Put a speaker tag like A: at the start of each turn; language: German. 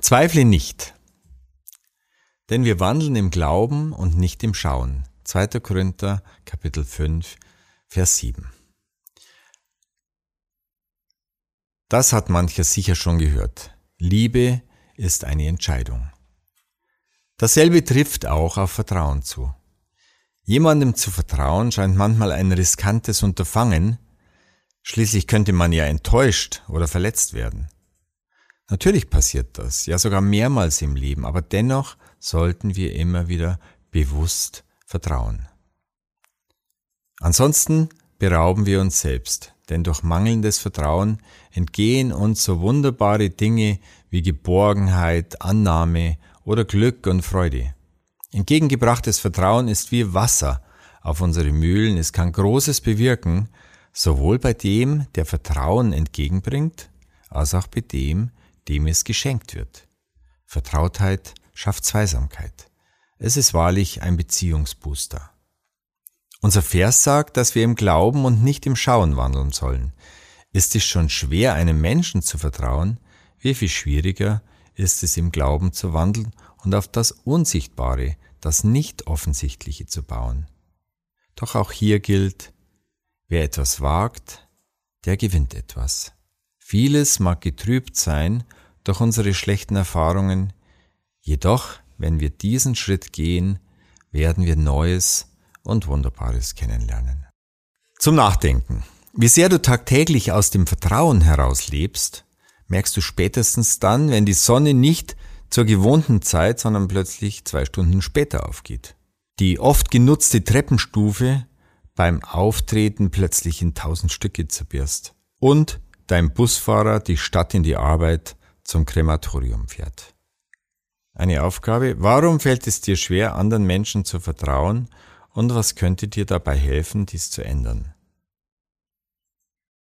A: Zweifle nicht, denn wir wandeln im Glauben und nicht im Schauen. 2. Korinther Kapitel 5, Vers 7. Das hat mancher sicher schon gehört. Liebe ist eine Entscheidung. Dasselbe trifft auch auf Vertrauen zu. Jemandem zu vertrauen scheint manchmal ein riskantes Unterfangen, schließlich könnte man ja enttäuscht oder verletzt werden. Natürlich passiert das, ja sogar mehrmals im Leben, aber dennoch sollten wir immer wieder bewusst vertrauen. Ansonsten berauben wir uns selbst, denn durch mangelndes Vertrauen entgehen uns so wunderbare Dinge wie Geborgenheit, Annahme oder Glück und Freude. Entgegengebrachtes Vertrauen ist wie Wasser auf unsere Mühlen, es kann Großes bewirken, sowohl bei dem, der Vertrauen entgegenbringt, als auch bei dem, dem es geschenkt wird. Vertrautheit schafft Zweisamkeit. Es ist wahrlich ein Beziehungsbooster. Unser Vers sagt, dass wir im Glauben und nicht im Schauen wandeln sollen. Ist es schon schwer, einem Menschen zu vertrauen, wie viel schwieriger ist es im Glauben zu wandeln und auf das Unsichtbare, das Nicht-Offensichtliche zu bauen. Doch auch hier gilt, wer etwas wagt, der gewinnt etwas. Vieles mag getrübt sein durch unsere schlechten Erfahrungen, jedoch, wenn wir diesen Schritt gehen, werden wir Neues und Wunderbares kennenlernen. Zum Nachdenken. Wie sehr du tagtäglich aus dem Vertrauen heraus lebst, merkst du spätestens dann, wenn die Sonne nicht zur gewohnten Zeit, sondern plötzlich zwei Stunden später aufgeht. Die oft genutzte Treppenstufe beim Auftreten plötzlich in tausend Stücke zerbirst. Und dein Busfahrer die Stadt in die Arbeit zum Krematorium fährt. Eine Aufgabe, warum fällt es dir schwer, anderen Menschen zu vertrauen und was könnte dir dabei helfen, dies zu ändern?